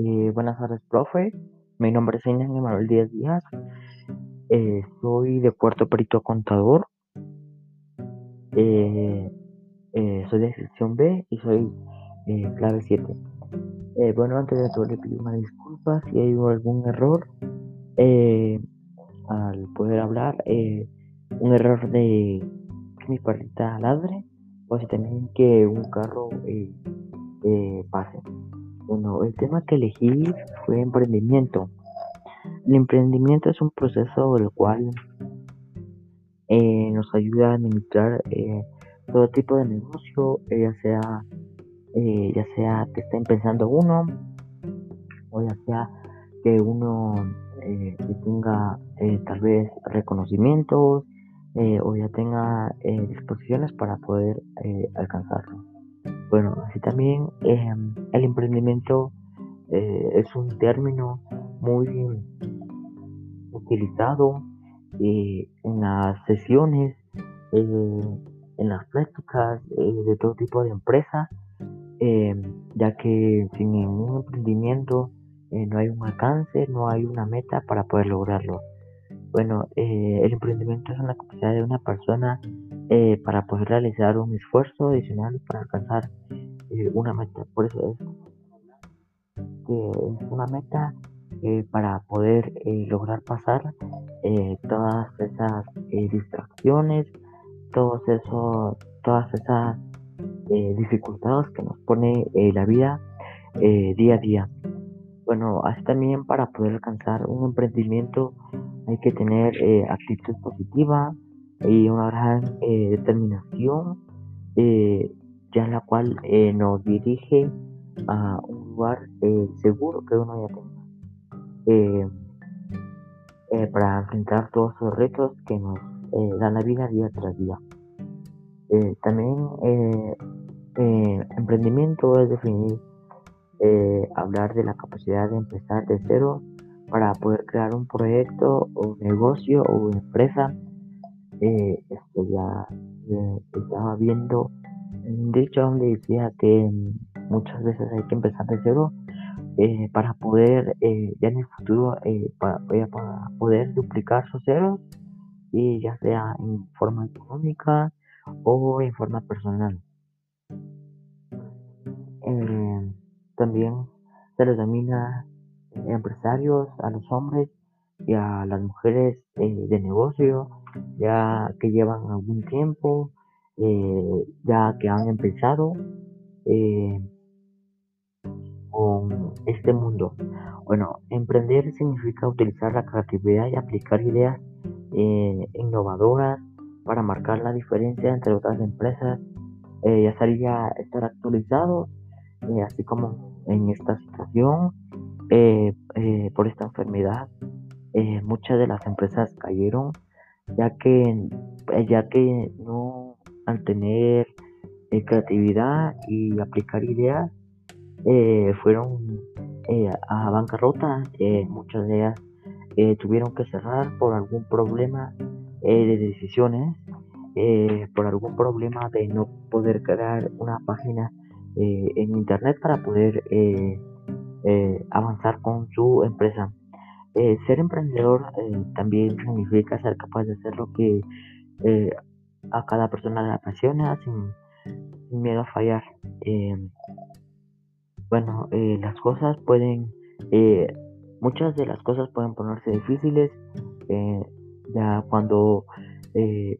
Eh, buenas tardes, profe. Mi nombre es Inan Emanuel Díaz Díaz. Eh, soy de Puerto Perito Contador. Eh, soy de sección B y soy clave 7. bueno, antes de todo le pido una disculpa si hay algún error al poder hablar. un error de que mi perrita ladre o si también que un carro pase. Bueno, el tema que elegí fue emprendimiento. El emprendimiento es un proceso el cual eh, nos ayuda a administrar eh, todo tipo de negocio, eh, ya sea ya sea que estén pensando uno o ya sea que uno tenga tal vez reconocimientos o ya tenga disposiciones para poder alcanzarlo. Bueno, así también em, el emprendimiento eh, es un término muy utilizado eh, en las sesiones, eh, en las prácticas de todo tipo de empresas, em, ya que sin un emprendimiento no hay un alcance, no hay una meta para poder lograrlo. Bueno, el emprendimiento es una capacidad de una persona eh, para poder realizar un esfuerzo adicional para alcanzar eh, una meta. Por eso es que es una meta eh, para poder lograr pasar todas esas distracciones, todos esos, todas esas dificultades que nos pone la vida día a día. Bueno, así también para poder alcanzar un emprendimiento hay que tener actitud positiva, y una gran eh, determinación eh, ya la cual eh, nos dirige a un lugar seguro que uno ya tenga para enfrentar todos esos retos que nos dan la vida día tras día. también emprendimiento es definir, hablar de la capacidad de empezar de cero para poder crear un proyecto o negocio o empresa eh, esto ya eh, estaba viendo un dicho donde decía que mm, muchas veces hay que empezar de cero eh, para poder ya en el futuro para, poder duplicar sus ceros y ya sea en forma económica o en forma personal. También se les denomina empresarios a los hombres y a las mujeres de negocio ya que llevan algún tiempo, eh, ya que han empezado eh, con este mundo. Bueno, emprender significa utilizar la creatividad y aplicar ideas eh, innovadoras para marcar la diferencia entre otras empresas. ya sería estar actualizado, así como en esta situación, por esta enfermedad, muchas de las empresas cayeron ya que, eh, ya que no al tener eh, creatividad y aplicar ideas eh, fueron a bancarrota, muchas de ellas tuvieron que cerrar por algún problema de decisiones, por algún problema de no poder crear una página en internet para poder avanzar con su empresa. Eh, ser emprendedor eh, también significa ser capaz de hacer lo que eh, a cada persona le apasiona sin, miedo a fallar. bueno, las cosas pueden, muchas de las cosas pueden ponerse difíciles ya cuando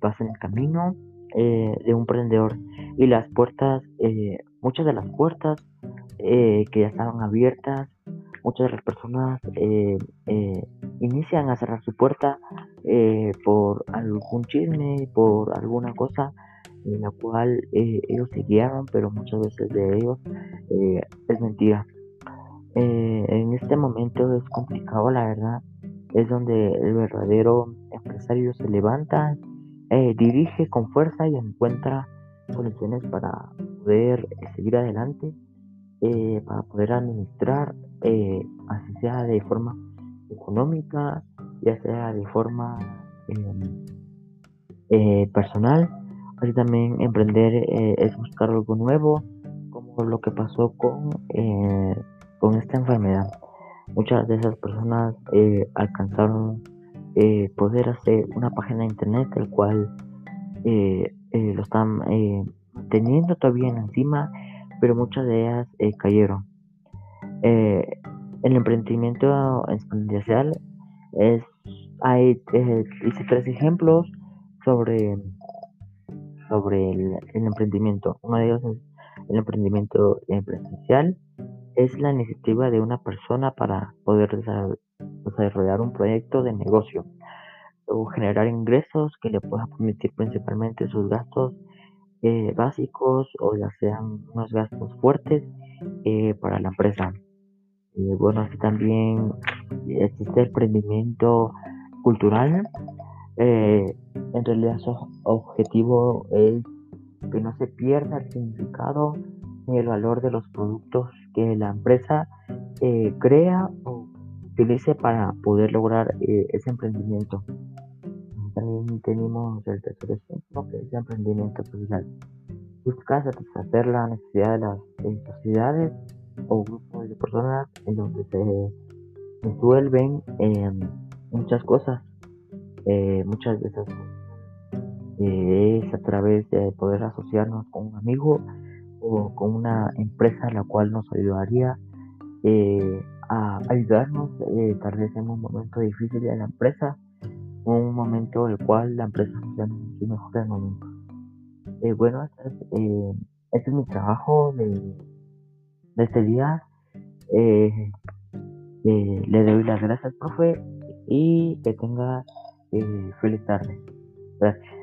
vas en el camino de un emprendedor y las puertas, muchas de las puertas que ya estaban abiertas muchas de las personas eh, eh, inician a cerrar su puerta eh, por algún chisme, por alguna cosa en la cual ellos se guiaron, pero muchas veces de ellos es mentira. en este momento es complicado, la verdad, es donde el verdadero empresario se levanta, dirige con fuerza y encuentra soluciones para poder seguir adelante, para poder administrar eh, así sea de forma económica, ya sea de forma em, eh, personal, así también emprender eh, es buscar algo nuevo, como lo que pasó con con esta enfermedad. Muchas de esas personas alcanzaron poder hacer una página de internet, el cual lo están teniendo todavía encima, pero muchas de ellas cayeron. el emprendimiento exponencial es, hay, hice tres ejemplos sobre sobre el, emprendimiento. Uno de ellos es el emprendimiento presencial. Es la iniciativa de una persona para poder desarrollar un proyecto de negocio o generar ingresos que le puedan permitir principalmente sus gastos eh, básicos o ya sean unos gastos fuertes eh, para la empresa. Eh, bueno, así también existe el emprendimiento cultural, eh, en realidad su objetivo es que no se pierda el significado ni el valor de los productos que la empresa crea o utilice para poder lograr ese emprendimiento. También tenemos el tercer ejemplo que es el emprendimiento social. Busca satisfacer la necesidad de las sociedades o grupos de personas en donde se resuelven muchas cosas eh, muchas veces eh, es a través de poder asociarnos con un amigo o con una empresa la cual nos ayudaría eh, a ayudarnos tal vez en un momento difícil de la empresa un momento en el cual la empresa sea su mejor momento. bueno, este es, este es, mi trabajo de, este día. le doy las gracias, profe, y que tenga eh, feliz tarde. Gracias.